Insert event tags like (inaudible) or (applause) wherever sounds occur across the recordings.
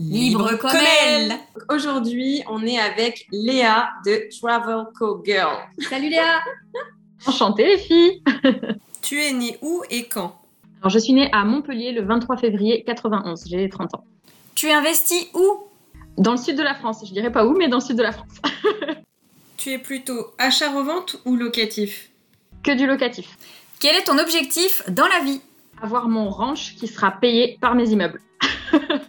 Libre comme elle. Aujourd'hui, on est avec Léa de Travel Co Girl. Salut Léa (laughs) Enchantée les filles Tu es née où et quand? Alors, je suis née à Montpellier le 23 février 91, j'ai 30 ans. Tu investis où? Dans le sud de la France, je dirais pas où, mais dans le sud de la France. (laughs) tu es plutôt achat-revente ou locatif? Que du locatif. Quel est ton objectif dans la vie? Avoir mon ranch qui sera payé par mes immeubles. (laughs)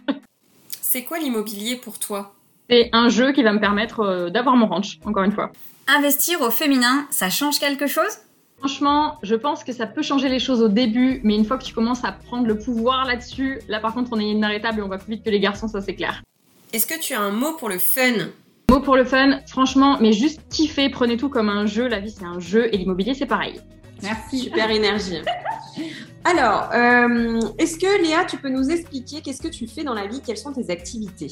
C'est quoi l'immobilier pour toi? C'est un jeu qui va me permettre euh, d'avoir mon ranch, encore une fois. Investir au féminin, ça change quelque chose? Franchement, je pense que ça peut changer les choses au début, mais une fois que tu commences à prendre le pouvoir là-dessus, là par contre on est inarrêtable et on va plus vite que les garçons, ça c'est clair. Est-ce que tu as un mot pour le fun? Mot pour le fun, franchement, mais juste kiffer, prenez tout comme un jeu, la vie c'est un jeu et l'immobilier c'est pareil. Merci. Super énergie. (laughs) Alors, euh, est-ce que Léa, tu peux nous expliquer qu'est-ce que tu fais dans la vie? Quelles sont tes activités?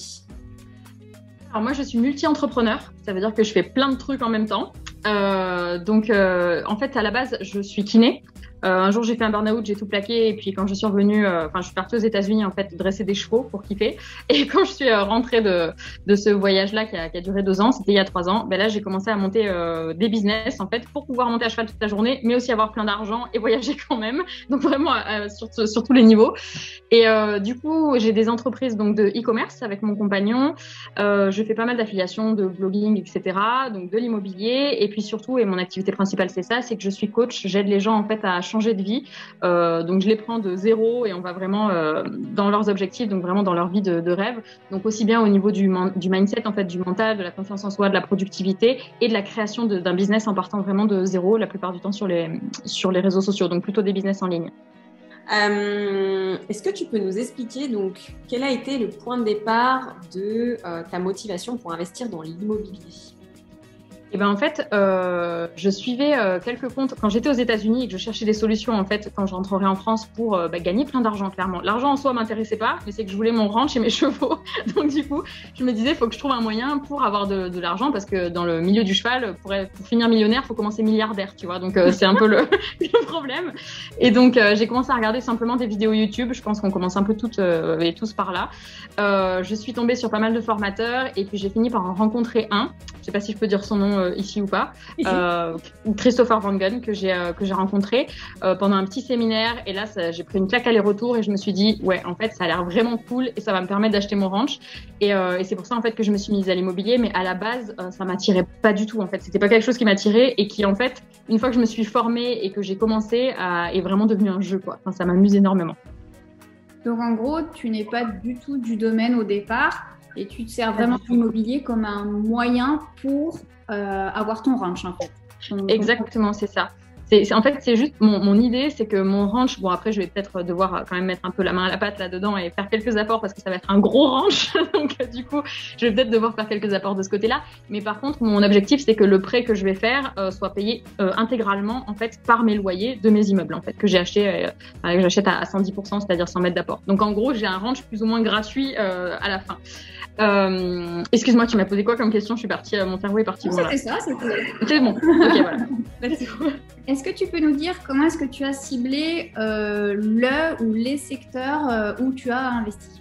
Alors moi, je suis multi-entrepreneur. Ça veut dire que je fais plein de trucs en même temps. Euh, donc, euh, en fait, à la base, je suis kiné. Euh, un jour, j'ai fait un burn-out, j'ai tout plaqué. Et puis, quand je suis revenue, euh, enfin, je suis partie aux États-Unis, en fait, dresser des chevaux pour kiffer. (laughs) Et quand je suis euh, rentrée de, de ce voyage-là qui a, duré deux ans, c'était il y a trois ans, ben là, j'ai commencé à monter des business, en fait, pour pouvoir monter à cheval toute la journée, mais aussi avoir plein d'argent et voyager (laughs) quand même. Donc, vraiment, sur, sur tous les niveaux. Et du coup, j'ai des entreprises donc de e-commerce avec mon compagnon. je fais pas mal d'affiliations, de blogging, etc. Donc, de l'immobilier. Et puis, surtout, et mon activité principale, c'est ça, c'est que je suis coach. J'aide les gens, en fait, à changer de vie. donc je les prends de zéro et on va vraiment dans leurs objectifs, donc vraiment dans leur vie de, rêve. Donc aussi bien au niveau du, mindset, en fait, du mental, de la confiance en soi, de la productivité et de la création d'un business en partant vraiment de zéro, la plupart du temps sur les, sur les réseaux sociaux, donc plutôt des business en ligne. Euh, est-ce que tu peux nous expliquer donc quel a été le point de départ de euh, ta motivation pour investir dans l'immobilier? Et ben en fait, euh, je suivais euh, quelques comptes quand j'étais aux États-Unis et que je cherchais des solutions en fait quand je rentrerai en France pour euh, bah, gagner plein d'argent clairement. L'argent en soi m'intéressait pas, mais c'est que je voulais mon ranch et mes (laughs) chevaux. Donc du coup, je me disais faut que je trouve un moyen pour avoir de, l'argent parce que dans le milieu du cheval, pour, finir millionnaire, faut commencer milliardaire, tu vois. Donc c'est un peu le, (laughs) le, problème. Et donc j'ai commencé à regarder simplement des vidéos YouTube. Je pense qu'on commence un peu toutes et tous par là. je suis tombée sur pas mal de formateurs et puis j'ai fini par en rencontrer un. Je sais pas si je peux dire son nom euh, ici ou pas, (laughs) euh, Christopher Van Gunn que j'ai euh, que j'ai rencontré pendant un petit séminaire. Et là j'ai pris une claque aller-retour et je me suis dit ouais en fait ça a l'air vraiment cool et ça va me permettre d'acheter mon ranch. Et, et c'est pour ça en fait que je me suis mise à l'immobilier. Mais à la base ça m'attirait pas du tout en fait. C'était pas quelque chose qui m'attirait et qui en fait une fois que je me suis formée et que j'ai commencé à, est vraiment devenu un jeu quoi. Enfin, ça m'amuse énormément. Donc en gros, tu n'es pas du tout du domaine au départ et tu te sers vraiment de l'immobilier comme un moyen pour euh, avoir ton ranch en fait. Exactement, c'est ça. En fait, c'est juste mon, idée, c'est que mon ranch, bon après je vais peut-être devoir quand même mettre un peu la main à la pâte là-dedans et faire quelques apports parce que ça va être un gros ranch, (laughs) donc euh, du coup je vais peut-être devoir faire quelques apports de ce côté-là. Mais par contre, mon objectif c'est que le prêt que je vais faire euh, soit payé intégralement en fait par mes loyers de mes immeubles en fait que j'ai acheté, que j'achète à, 110%, c'est-à-dire 100 mètres d'apport. Donc en gros j'ai un ranch plus ou moins gratuit à la fin. Excuse-moi, tu m'as posé quoi comme question? Je suis partie, mon cerveau est parti. C'était ça, c'était. C'est bon. ok, voilà. (laughs) Est-ce que tu peux nous dire comment est-ce que tu as ciblé euh, le ou les secteurs euh, où tu as investi?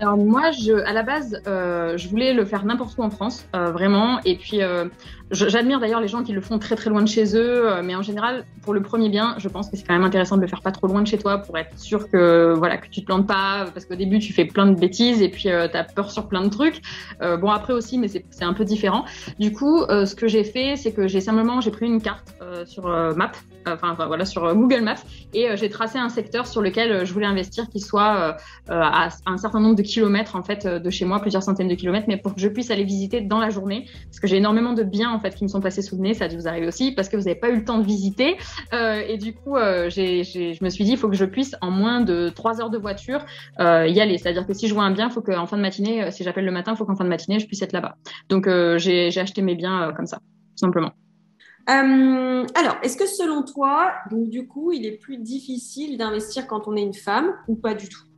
Alors moi, je, à la base, euh, je voulais le faire n'importe où en France, euh, vraiment. Et puis, euh, j'admire d'ailleurs les gens qui le font très très loin de chez eux. Euh, mais en général, pour le premier bien, je pense que c'est quand même intéressant de le faire pas trop loin de chez toi pour être sûr que voilà que tu te plantes pas, parce qu'au début tu fais plein de bêtises et puis tu as peur sur plein de trucs. bon après aussi, mais c'est un peu différent. Du coup, ce que j'ai fait, c'est que j'ai simplement j'ai pris une carte sur Map, enfin, voilà sur Google Maps et j'ai tracé un secteur sur lequel je voulais investir qui soit à un certain nombre de kilomètres en fait de chez moi, plusieurs centaines de kilomètres, mais pour que je puisse aller visiter dans la journée, parce que j'ai énormément de biens en fait qui me sont passés sous le nez, ça vous arriver aussi, parce que vous n'avez pas eu le temps de visiter. Euh, et du coup, euh, je me suis dit, il faut que je puisse en moins de trois heures de voiture euh, y aller. C'est-à-dire que si je vois un bien, il faut qu'en fin de matinée, si j'appelle le matin, il faut qu'en fin de matinée, je puisse être là-bas. Donc j'ai, acheté mes biens comme ça, tout simplement. Alors, est-ce que selon toi, donc du coup, il est plus difficile d'investir quand on est une femme ou pas du tout?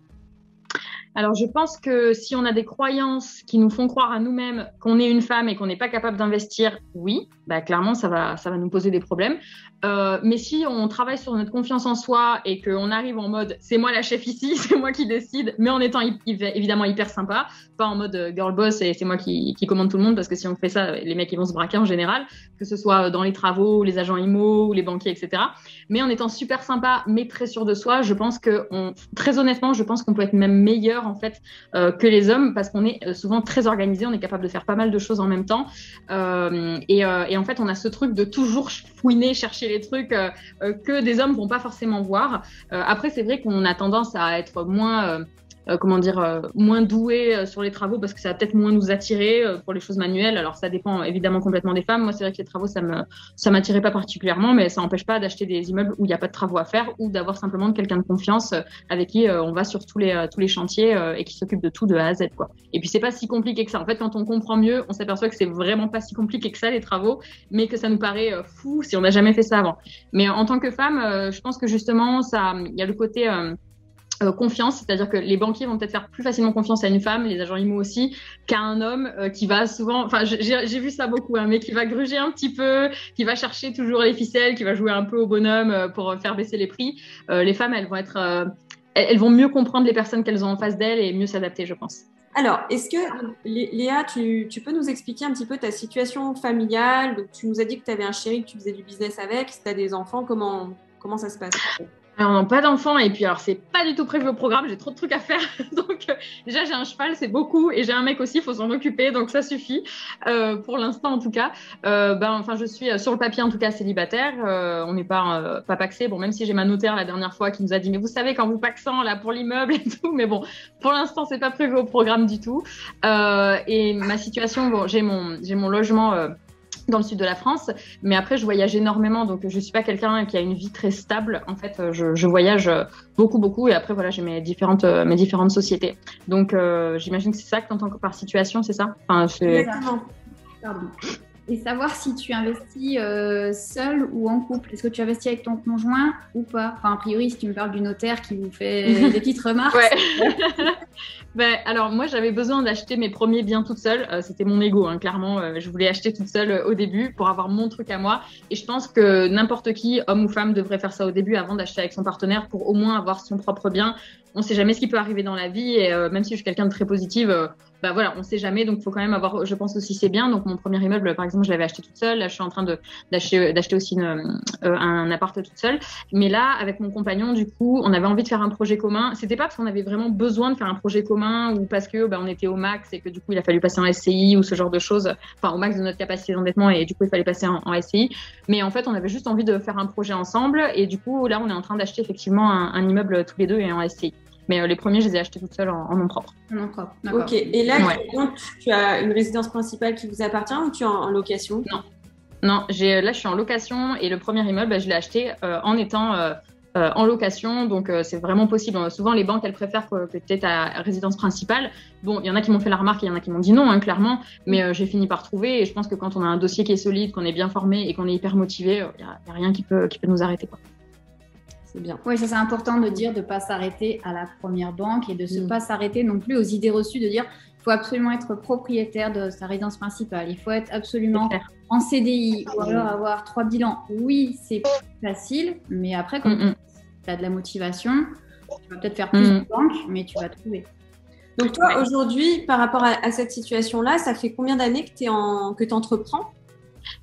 Alors, je pense que si on a des croyances qui nous font croire à nous-mêmes qu'on est une femme et qu'on n'est pas capable d'investir, oui, bah, clairement, ça va, ça va nous poser des problèmes. Euh, mais si on travaille sur notre confiance en soi et qu'on arrive en mode c'est moi la chef ici, (laughs) c'est moi qui décide, mais en étant évidemment hyper sympa, pas en mode euh, girl boss et c'est moi qui, commande tout le monde parce que si on fait ça, les mecs ils vont se braquer en général, que ce soit dans les travaux, les agents IMO les banquiers, etc. Mais en étant super sympa mais très sûr de soi, je pense que très honnêtement, je pense qu'on peut être même meilleur en fait euh, que les hommes parce qu'on est souvent très organisé, on est capable de faire pas mal de choses en même temps euh, et, euh, en fait on a ce truc de toujours fouiner, chercher les trucs euh, euh, que des hommes vont pas forcément voir. Euh, après, c'est vrai qu'on a tendance à être moins euh, comment dire, euh, moins doués euh, sur les travaux parce que ça va peut-être moins nous attirer pour les choses manuelles. Alors ça dépend évidemment complètement des femmes. Moi, c'est vrai que les travaux, ça me ça m'attirait pas particulièrement, mais ça n'empêche pas d'acheter des immeubles où il n'y a pas de travaux à faire ou d'avoir simplement quelqu'un de confiance avec qui on va sur tous les tous les chantiers et qui s'occupe de tout de A à Z quoi. Et puis c'est pas si compliqué que ça. En fait, quand on comprend mieux, on s'aperçoit que c'est vraiment pas si compliqué que ça les travaux, mais que ça nous paraît fou si on n'a jamais fait ça avant. Mais en tant que femme, je pense que justement ça, il y a le côté euh, confiance, c'est-à-dire que les banquiers vont peut-être faire plus facilement confiance à une femme, les agents IMO aussi, qu'à un homme euh, qui va souvent, enfin j'ai vu ça beaucoup, hein, mais qui va gruger un petit peu, qui va chercher toujours les ficelles, qui va jouer un peu au bonhomme euh, pour faire baisser les prix. les femmes, elles vont être, elles vont mieux comprendre les personnes qu'elles ont en face d'elles et mieux s'adapter, je pense. Alors, est-ce que, Léa, tu, peux nous expliquer un petit peu ta situation familiale? Tu nous as dit que tu avais un chéri, que tu faisais du business avec, si tu as des enfants, comment, comment ça se passe? Alors pas d'enfant et puis alors c'est pas du tout prévu au programme, j'ai trop de trucs à faire. (laughs) donc euh, déjà j'ai un cheval, c'est beaucoup et j'ai un mec aussi, il faut s'en occuper, donc ça suffit euh, pour l'instant en tout cas. Euh, ben enfin je suis sur le papier en tout cas célibataire, on n'est pas pas paxé. Bon même si j'ai ma notaire la dernière fois qui nous a dit mais vous savez quand vous paxant là pour l'immeuble et tout, mais bon pour l'instant c'est pas prévu au programme du tout. et ma situation, bon j'ai mon logement dans le sud de la France. Mais après, je voyage énormément, donc je suis pas quelqu'un qui a une vie très stable. En fait, je, je voyage beaucoup, beaucoup. Et après, voilà, j'ai mes différentes, mes différentes sociétés. Donc, euh, j'imagine que c'est ça que tu entends par situation, c'est ça? Enfin, Exactement. Et savoir si tu investis euh, seul ou en couple. Est-ce que tu investis avec ton conjoint ou pas? Enfin, a priori, si tu me parles du notaire qui vous fait (laughs) des petites remarques. (laughs) Ben, alors moi j'avais besoin d'acheter mes premiers biens toute seule. Euh, c'était mon ego, hein, clairement. Euh, je voulais acheter toute seule au début pour avoir mon truc à moi. Et je pense que n'importe qui, homme ou femme, devrait faire ça au début avant d'acheter avec son partenaire pour au moins avoir son propre bien. On sait jamais ce qui peut arriver dans la vie et même si je suis quelqu'un de très positive, bah voilà, on sait jamais. Donc, il faut quand même avoir, je pense aussi, c'est bien. Donc, mon premier immeuble, par exemple, je l'avais acheté toute seule. Là, je suis en train d'acheter, d'acheter aussi une, un appart toute seule. Mais là, avec mon compagnon, du coup, on avait envie de faire un projet commun. C'était pas parce qu'on avait vraiment besoin de faire un projet commun ou parce que bah, on était au max et que du coup il a fallu passer en SCI ou ce genre de choses, enfin au max de notre capacité d'endettement et du coup il fallait passer en, SCI. Mais en fait on avait juste envie de faire un projet ensemble et du coup là on est en train d'acheter effectivement un, immeuble tous les deux et en SCI. Mais euh, les premiers, je les ai achetés toutes seules en, nom propre. En nom propre, Ok. Et là, tu as une résidence principale qui vous appartient ou tu es en, location? Non. Non, là, je suis en location et le premier immeuble, bah, je l'ai acheté euh, en étant euh, euh, en location. Donc, euh, c'est vraiment possible. Souvent, les banques, elles préfèrent que, que tu aies ta résidence principale. Bon, il y en a qui m'ont fait la remarque, il y en a qui m'ont dit non, hein, clairement. Mais euh, j'ai fini par trouver. Et je pense que quand on a un dossier qui est solide, qu'on est bien formé et qu'on est hyper motivé, il n'y a, a, rien qui peut, qui peut nous arrêter. Quoi. C'est bien. Oui, ça c'est important de dire de ne pas s'arrêter à la première banque et de ne mm. pas s'arrêter non plus aux idées reçues de dire il faut absolument être propriétaire de sa résidence principale, il faut être absolument en CDI ou alors avoir trois bilans. Oui, c'est facile, mais après, quand mm, mm. tu as de la motivation, tu vas peut-être faire plus de banque, mais tu vas trouver. Donc toi, aujourd'hui, par rapport à, cette situation-là, ça fait combien d'années que tu en... entreprends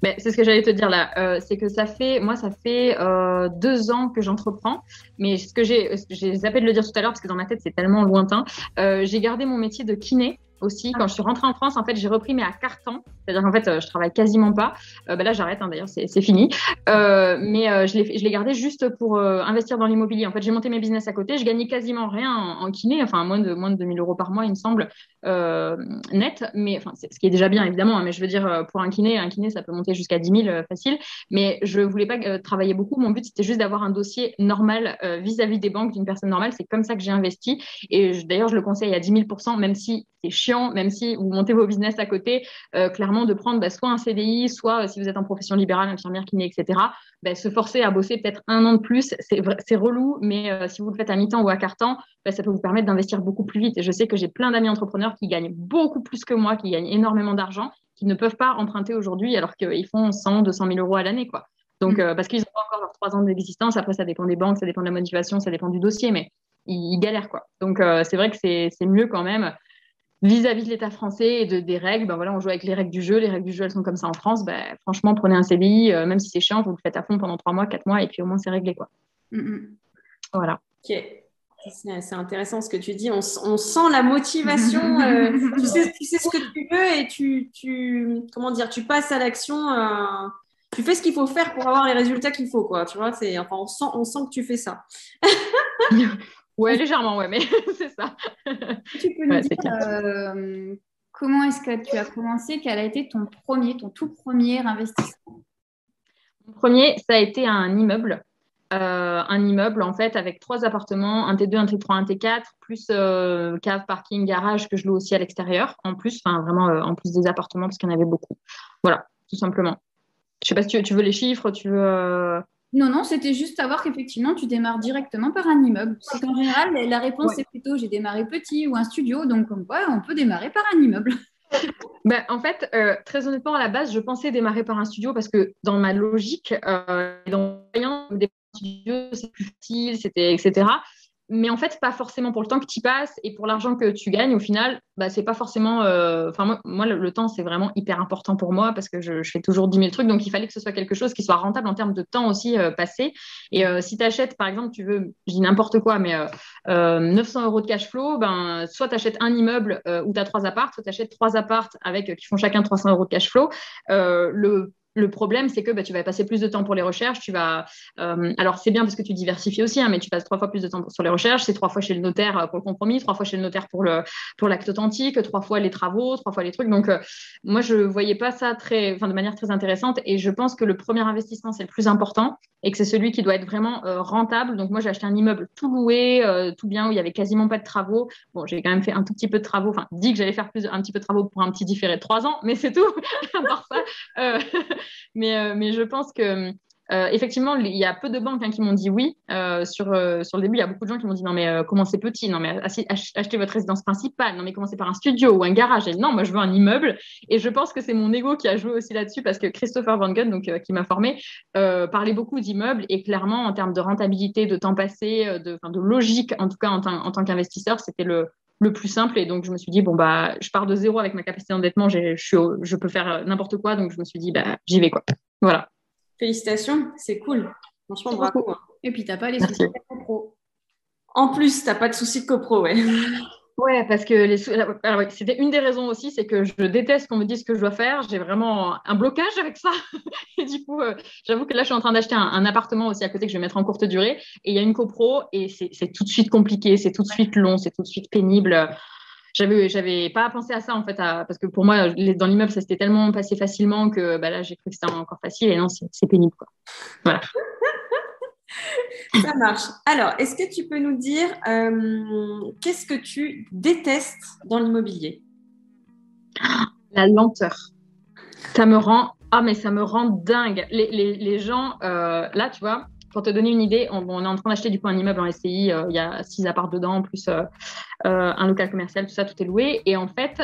ben, c'est ce que j'allais te dire là. Euh, c'est que ça fait, moi, ça fait euh, deux ans que j'entreprends. Mais ce que j'ai, j'ai zappé de le dire tout à l'heure parce que dans ma tête, c'est tellement lointain. Euh, j'ai gardé mon métier de kiné aussi. Quand je suis rentrée en France, en fait, j'ai repris, mais à carton. C'est-à-dire qu'en fait, euh, je travaille quasiment pas. Euh, bah là, j'arrête, hein, d'ailleurs, c'est fini. Euh, mais euh, je l'ai gardé juste pour investir dans l'immobilier. En fait, j'ai monté mes business à côté. Je gagnais quasiment rien en, en, kiné, enfin, moins de, moins de 2000 euros par mois, il me semble, net. Mais, enfin, ce qui est déjà bien, évidemment. Hein, mais je veux dire, pour un kiné, un kiné, ça peut monter jusqu'à 10 000 facile. Mais je voulais pas travailler beaucoup. Mon but, c'était juste d'avoir un dossier normal vis-à-vis -vis des banques d'une personne normale. C'est comme ça que j'ai investi. Et d'ailleurs, je le conseille à 10 000% même si c'est chiant, même si vous montez vos business à côté, euh, clairement de prendre bah, soit un CDI, soit euh, si vous êtes en profession libérale, infirmière, kiné, etc., bah, se forcer à bosser peut-être un an de plus, c'est relou, mais euh, si vous le faites à mi-temps ou à quart-temps, bah, ça peut vous permettre d'investir beaucoup plus vite. Et je sais que j'ai plein d'amis entrepreneurs qui gagnent beaucoup plus que moi, qui gagnent énormément d'argent, qui ne peuvent pas emprunter aujourd'hui alors qu'ils font 100, 200 000 euros à l'année, quoi. Donc, mm. parce qu'ils n'ont pas encore leurs trois ans d'existence. Après, ça dépend des banques, ça dépend de la motivation, ça dépend du dossier, mais ils, ils galèrent, quoi. Donc, c'est vrai que c'est mieux quand même vis-à-vis de l'État français et de, des règles, ben voilà, on joue avec les règles du jeu. Les règles du jeu, elles sont comme ça en France. Ben, franchement, prenez un CDI, euh, même si c'est chiant, vous le faites à fond pendant trois mois, quatre mois, et puis au moins c'est réglé. Quoi. Mm, mm. Voilà. Ok. C'est intéressant ce que tu dis. On, on sent la motivation. Euh, (laughs) tu, sais, tu, sais, ce que tu veux et tu, tu comment dire, tu passes à l'action. Euh, tu fais ce qu'il faut faire pour avoir les résultats qu'il faut, quoi. Tu vois, c'est enfin, on sent, on sent que tu fais ça. (laughs) Ouais, légèrement, ouais, mais (laughs) c'est ça. Tu peux nous dire euh, comment est-ce que tu as commencé? Quel a été ton premier, ton tout premier investissement? Mon premier, ça a été un immeuble. Euh, un immeuble en fait avec trois appartements, un T2, un T3, un T4, plus euh, cave, parking, garage que je loue aussi à l'extérieur en plus, enfin vraiment en plus des appartements parce qu'il y en avait beaucoup. Voilà, tout simplement. Je sais pas si tu, tu veux les chiffres, tu veux. Non, non, c'était juste savoir qu'effectivement, tu démarres directement par un immeuble. C'est qu'en général, la réponse est plutôt j'ai démarré petit ou un studio, donc comme quoi on peut démarrer par un immeuble. (laughs) Ben, en fait, euh, très honnêtement, à la base, je pensais démarrer par un studio parce que dans ma logique, euh, dans des studios, c'est plus facile, c'était etc. mais en fait, pas forcément pour le temps que tu passes et pour l'argent que tu gagnes. Au final, bah, c'est pas forcément. Euh, enfin, moi, le, temps, c'est vraiment hyper important pour moi parce que je, fais toujours 10 000 trucs. Donc, il fallait que ce soit quelque chose qui soit rentable en termes de temps aussi euh, passé. Et euh, si tu achètes, par exemple, tu veux, je dis n'importe quoi, mais 900 euros de cash flow, ben, soit tu achètes un immeuble où tu as trois apparts, soit tu achètes trois apparts avec, qui font chacun 300 euros de cash flow. le le problème, c'est que bah, tu vas passer plus de temps pour les recherches. Tu vas, euh, alors c'est bien parce que tu diversifies aussi, hein, mais tu passes trois fois plus de temps sur les recherches. C'est trois fois chez le notaire euh, pour le compromis, trois fois chez le notaire pour le pour l'acte authentique, trois fois les travaux, trois fois les trucs. Donc euh, moi je voyais pas ça très, de manière très intéressante. Et je pense que le premier investissement c'est le plus important et que c'est celui qui doit être vraiment rentable. Donc moi j'ai acheté un immeuble tout loué, tout bien où il y avait quasiment pas de travaux. Bon j'ai quand même fait un tout petit peu de travaux. Enfin dit que j'allais faire plus un petit peu de travaux pour un petit différé de trois ans, mais c'est tout. (laughs) à ça. Mais, euh, mais je pense que euh, effectivement, il y a peu de banques hein, qui m'ont dit oui. Euh, sur, sur le début, il y a beaucoup de gens qui m'ont dit non, mais commencez petit, non, mais achetez votre résidence principale, non, mais commencez par un studio ou un garage. Non, moi, je veux un immeuble. Et je pense que c'est mon ego qui a joué aussi là-dessus parce que Christopher Van Gunn, donc, qui m'a formé, parlait beaucoup d'immeubles. Et clairement, en termes de rentabilité, de temps passé, de, logique, en tout cas en tant qu'investisseur, c'était le, le plus simple. Et donc, je me suis dit, bon, bah, je pars de zéro avec ma capacité d'endettement, je, je peux faire euh, n'importe quoi. Donc, je me suis dit, bah, j'y vais, quoi. Voilà. Félicitations, c'est cool. Franchement, bravo. Hein. Et puis, tu n'as pas les soucis de copro. En plus, tu n'as pas de soucis de copro, ouais. (laughs) Ouais, parce que les... c'était une des raisons aussi, c'est que je déteste qu'on me dise ce que je dois faire. J'ai vraiment un blocage avec ça. (laughs) et du coup, euh, j'avoue que là, je suis en train d'acheter un, appartement aussi à côté que je vais mettre en courte durée. Et il y a une copro et c'est tout de suite compliqué, c'est tout de suite long, c'est tout de suite pénible. J'avais, j'avais pas pensé à ça en fait, parce que pour moi, dans l'immeuble, ça s'était tellement passé facilement que bah, là, j'ai cru que c'était encore facile. Et non, c'est pénible. Quoi. Voilà. (laughs) Ça marche. Alors, est-ce que tu peux nous dire euh, qu'est-ce que tu détestes dans l'immobilier? La lenteur. Ça me rend ah mais ça me rend dingue. Les, gens euh, là, tu vois, pour te donner une idée, on, est en train d'acheter du coup un immeuble en SCI. Euh, il y a six apparts dedans, plus un local commercial, tout ça, tout est loué. Et en fait,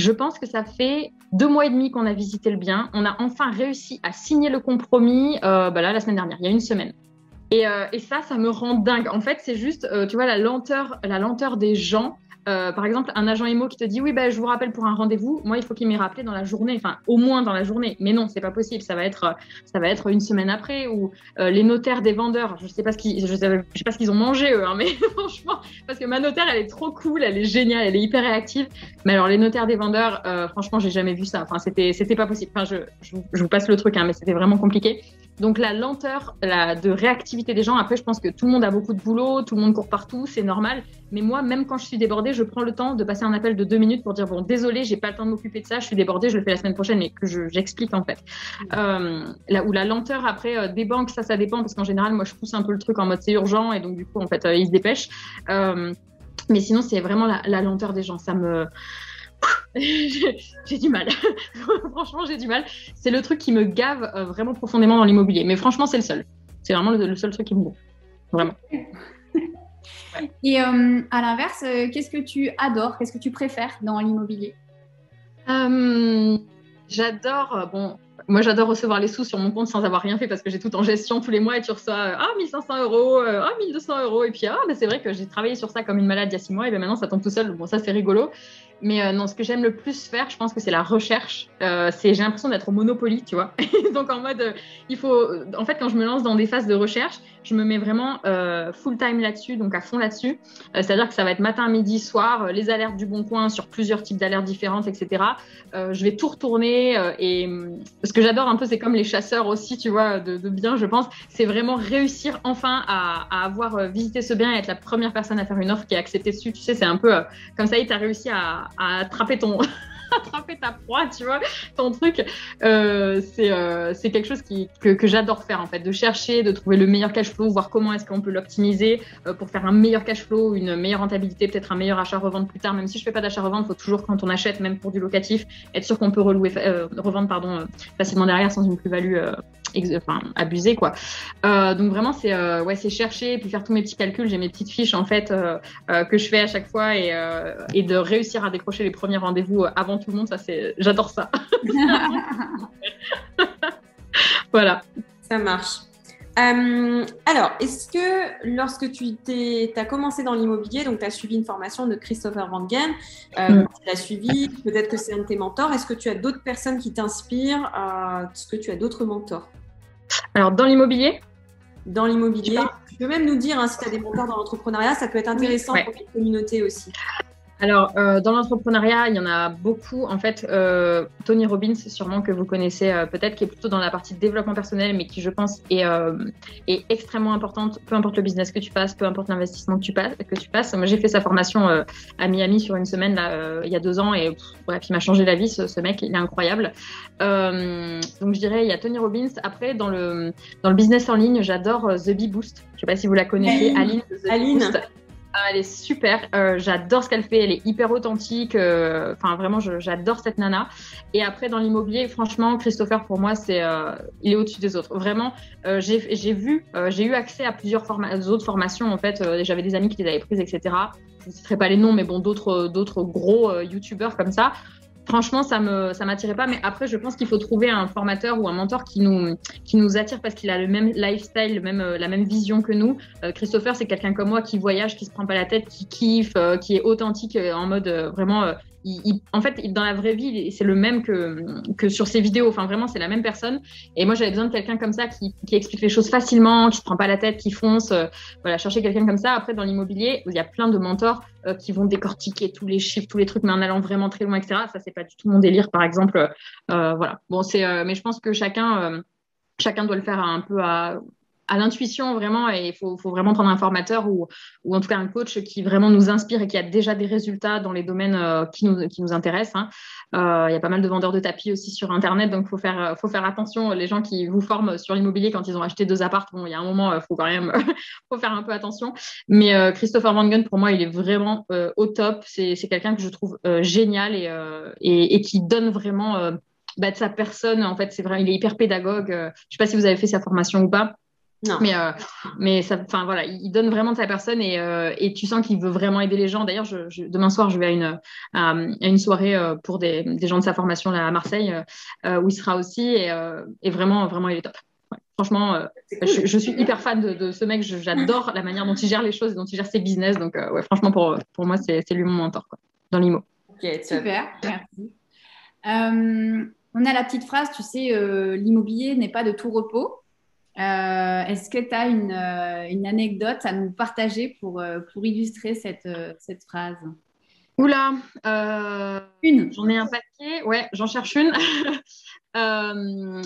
je pense que ça fait deux mois et demi qu'on a visité le bien. On a enfin réussi à signer le compromis euh, bah là, la semaine dernière, il y a une semaine. Et, euh, ça, ça me rend dingue. En fait, c'est juste, euh, tu vois, la lenteur, la lenteur des gens. Euh, par exemple, un agent IMO qui te dit oui, ben, je vous rappelle pour un rendez-vous. Moi, il faut qu'il m'ait rappelé dans la journée, enfin au moins dans la journée. Mais non, c'est pas possible. Ça va être, ça va être une semaine après. Ou euh, les notaires des vendeurs. Je sais pas ce qu'ils, je sais, pas ce qu'ils ont mangé eux, hein, (laughs) mais franchement, parce que ma notaire, elle est trop cool, elle est géniale, elle est hyper réactive. Mais alors les notaires des vendeurs, euh, franchement, j'ai jamais vu ça. Enfin, c'était, c'était pas possible. Enfin, je, je, vous passe le truc, hein, mais c'était vraiment compliqué. Donc la lenteur de réactivité des gens, après je pense que tout le monde a beaucoup de boulot, tout le monde court partout, c'est normal. Mais moi, même quand je suis débordée, je prends le temps de passer un appel de deux minutes pour dire bon, désolé, j'ai pas le temps de m'occuper de ça, je suis débordée, je le fais la semaine prochaine, mais que j'explique en fait. Euh, là où la lenteur après euh, des banques, ça, ça dépend parce qu'en général, moi je pousse un peu le truc en mode c'est urgent et donc du coup en fait euh, ils se dépêchent. Euh, mais sinon, c'est vraiment la, la lenteur des gens, ça me (laughs) j'ai du mal. (laughs) franchement, j'ai du mal. C'est le truc qui me gave euh, vraiment profondément dans l'immobilier. Mais franchement, c'est le seul. C'est vraiment le, seul truc qui me gave. Vraiment. (laughs) Et euh, à l'inverse, euh, qu'est-ce que tu adores? Qu'est-ce que tu préfères dans l'immobilier? J'adore, bon, moi, j'adore recevoir les sous sur mon compte sans avoir rien fait parce que j'ai tout en gestion tous les mois et tu reçois ah, 1500 euros, ah, 1200 euros. Et puis, ah, c'est vrai que j'ai travaillé sur ça comme une malade il y a six mois et bien maintenant ça tombe tout seul. Bon, ça, c'est rigolo. Mais euh, non, ce que j'aime le plus faire, je pense que c'est la recherche. Euh, j'ai l'impression d'être au Monopoly, tu vois. (laughs) Donc en mode, euh, il faut, en fait, quand je me lance dans des phases de recherche, je me mets vraiment full time là-dessus, donc à fond là-dessus. c'est-à-dire que ça va être matin, midi, soir, les alertes du bon coin sur plusieurs types d'alertes différentes, etc. je vais tout retourner et ce que j'adore un peu, c'est comme les chasseurs aussi, tu vois, de, de bien, je pense. C'est vraiment réussir enfin à, à, avoir visité ce bien et être la première personne à faire une offre qui est acceptée dessus. Tu sais, c'est un peu comme ça, tu as réussi à à attraper ton attraper ta proie, tu vois, ton truc. Euh, euh, c'est quelque chose que, que j'adore faire en fait, de chercher, de trouver le meilleur cash flow, voir comment est-ce qu'on peut l'optimiser euh, pour faire un meilleur cash flow, une meilleure rentabilité, peut-être un meilleur achat-revente plus tard. Même si je fais pas d'achat-revente, faut toujours quand on achète, même pour du locatif, être sûr qu'on peut relouer, revendre pardon, facilement derrière sans une plus-value enfin, abusée quoi. donc vraiment c'est ouais chercher puis faire tous mes petits calculs. J'ai mes petites fiches en fait que je fais à chaque fois et, et de réussir à décrocher les premiers rendez-vous avant tout le monde. Ça c'est j'adore ça. (laughs) voilà. Ça marche. Euh, alors, est-ce que lorsque tu as commencé dans l'immobilier, donc tu as suivi une formation de Christopher Van euh, mm. tu l'as suivi, peut-être que c'est un de tes mentors, est-ce que tu as d'autres personnes qui t'inspirent Est-ce que tu as d'autres mentors? Alors, dans l'immobilier? Dans l'immobilier, tu peux même nous dire hein, si tu as des mentors dans l'entrepreneuriat, ça peut être intéressant pour la communauté aussi. Alors, euh, dans l'entrepreneuriat, il y en a beaucoup. En fait, euh, Tony Robbins, sûrement que vous connaissez euh, peut-être, qui est plutôt dans la partie développement personnel, mais qui, je pense, est, est extrêmement importante, peu importe le business que tu passes, peu importe l'investissement que tu passes. Que tu passes. Moi, j'ai fait sa formation à Miami sur une semaine, là, il y a deux ans, et bref, il m'a changé la vie, ce, mec, il est incroyable. donc, je dirais, il y a Tony Robbins. Après, dans le, dans le business en ligne, j'adore The Bee Boost. Je ne sais pas si vous la connaissez, Aline. Aline. Ah, elle est super. Euh, j'adore ce qu'elle fait. Elle est hyper authentique. Euh, enfin, vraiment, j'adore cette nana. Et après, dans l'immobilier, franchement, Christopher, pour moi, c'est, euh, il est au-dessus des autres. Vraiment, j'ai vu, j'ai eu accès à plusieurs autres formations. En fait, j'avais des amis qui les avaient prises, etc. Je ne citerai pas les noms, mais bon, d'autres, gros youtubeurs comme ça franchement, ça me m'attirait pas. Mais après, je pense qu'il faut trouver un formateur ou un mentor qui nous attire parce qu'il a le même lifestyle, le même la même vision que nous. Euh, Christopher, c'est quelqu'un comme moi qui voyage, qui se prend pas la tête, qui kiffe, euh, qui est authentique euh, en mode vraiment en fait, dans la vraie vie, c'est le même que, sur ses vidéos. Enfin, vraiment, c'est la même personne. Et moi, j'avais besoin de quelqu'un comme ça qui, qui, explique les choses facilement, qui se prend pas la tête, qui fonce. Euh, voilà, chercher quelqu'un comme ça. Après, dans l'immobilier, il y a plein de mentors euh, qui vont décortiquer tous les chiffres, tous les trucs, mais en allant vraiment très loin, etc. Ça, c'est pas du tout mon délire, par exemple. Euh, voilà. Bon, c'est, mais je pense que chacun, chacun doit le faire un peu à à l'intuition vraiment et il faut, faut, vraiment prendre un formateur ou, ou, en tout cas un coach qui vraiment nous inspire et qui a déjà des résultats dans les domaines euh, qui, nous, qui nous intéressent. Hein. Euh, il y a pas mal de vendeurs de tapis aussi sur Internet, donc il faut faire, faut faire attention. Les gens qui vous forment sur l'immobilier quand ils ont acheté deux apparts, bon, il y a un moment, il euh, faut quand même (laughs) faut faire un peu attention. Mais Christopher Van Gun, pour moi, il est vraiment au top. C'est quelqu'un que je trouve génial et, et, et, qui donne vraiment bah, de sa personne. En fait, c'est vrai, il est hyper pédagogue. je ne sais pas si vous avez fait sa formation ou pas. Non. Mais, euh, mais ça, enfin voilà, il donne vraiment de sa personne et, euh, et tu sens qu'il veut vraiment aider les gens. D'ailleurs, je, demain soir, je vais à une, à, une soirée euh, pour des, des, gens de sa formation là, à Marseille où il sera aussi et, et, vraiment, vraiment, il est top. Franchement, je, je, suis hyper fan de, de ce mec. J'adore la manière dont il gère les choses, dont il gère ses business. Donc, ouais, franchement, pour, pour moi, c'est lui mon mentor quoi, dans l'IMO. Super, merci. on a la petite phrase, tu sais, l'immobilier n'est pas de tout repos. Euh, est-ce que tu as euh, une, anecdote à nous partager pour, euh, pour illustrer cette, cette phrase? Oula, une. J'en ai un paquet. Ouais, j'en cherche une. (laughs)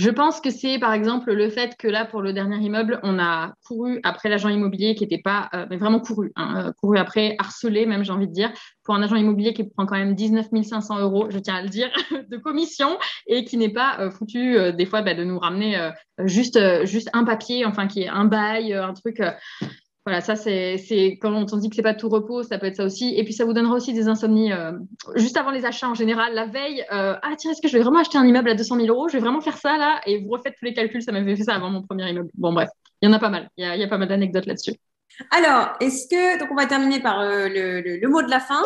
Je pense que c'est par exemple le fait que là, pour le dernier immeuble, on a couru après l'agent immobilier qui n'était pas, euh, mais vraiment couru, hein, euh, couru après, harcelé même, j'ai envie de dire, pour un agent immobilier qui prend quand même 19 500 euros, je tiens à le dire, (laughs) de commission et qui n'est pas euh, foutu des fois bah, de nous ramener juste, juste un papier, enfin qui est un bail, un truc voilà, ça c'est quand on dit que c'est pas tout repos, ça peut être ça aussi. Et puis ça vous donnera aussi des insomnies euh, juste avant les achats en général, la veille. Euh, ah tiens, est-ce que je vais vraiment acheter un immeuble à 200 000 euros? Je vais vraiment faire ça là Et vous refaites tous les calculs. Ça m'avait fait ça avant mon premier immeuble. Bon bref, il y en a pas mal. Il y a, pas mal d'anecdotes là-dessus. Alors, est-ce que donc on va terminer par euh, le, mot de la fin.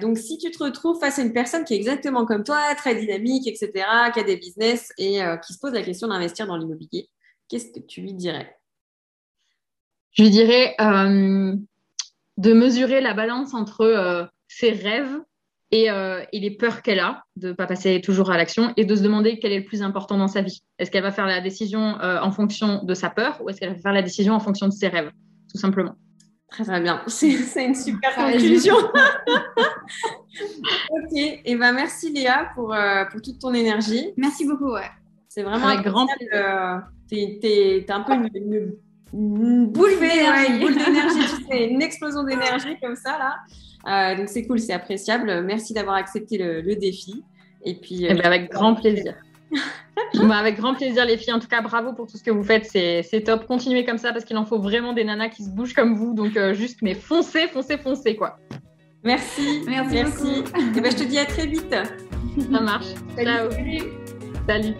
donc, si tu te retrouves face à une personne qui est exactement comme toi, très dynamique, etc., qui a des business et qui se pose la question d'investir dans l'immobilier, qu'est-ce que tu lui dirais? Je dirais euh, de mesurer la balance entre euh, ses rêves euh, et, les peurs qu'elle a de ne pas passer toujours à l'action et de se demander quel est le plus important dans sa vie. Est-ce qu'elle va faire la décision en fonction de sa peur ou est-ce qu'elle va faire la décision en fonction de ses rêves, tout simplement Très très bien, c'est une super conclusion. (laughs) ok, et eh ben merci Léa pour, pour toute ton énergie. Merci beaucoup. Ouais. C'est vraiment Avec grand plaisir. Tu es, un peu une une boule d'énergie, une explosion (laughs) d'énergie comme ça là. Euh, donc c'est cool, c'est appréciable. Merci d'avoir accepté le, défi. Et puis euh, eh ben, avec grand plaisir. (laughs) avec grand plaisir les filles. En tout cas, bravo pour tout ce que vous faites. C'est top. Continuez comme ça parce qu'il en faut vraiment des nanas qui se bougent comme vous. Donc euh, juste, mais foncez, foncez, foncez quoi. Merci. Merci. Merci. Et eh ben, je te dis à très vite. Ça marche. Ciao. Salut.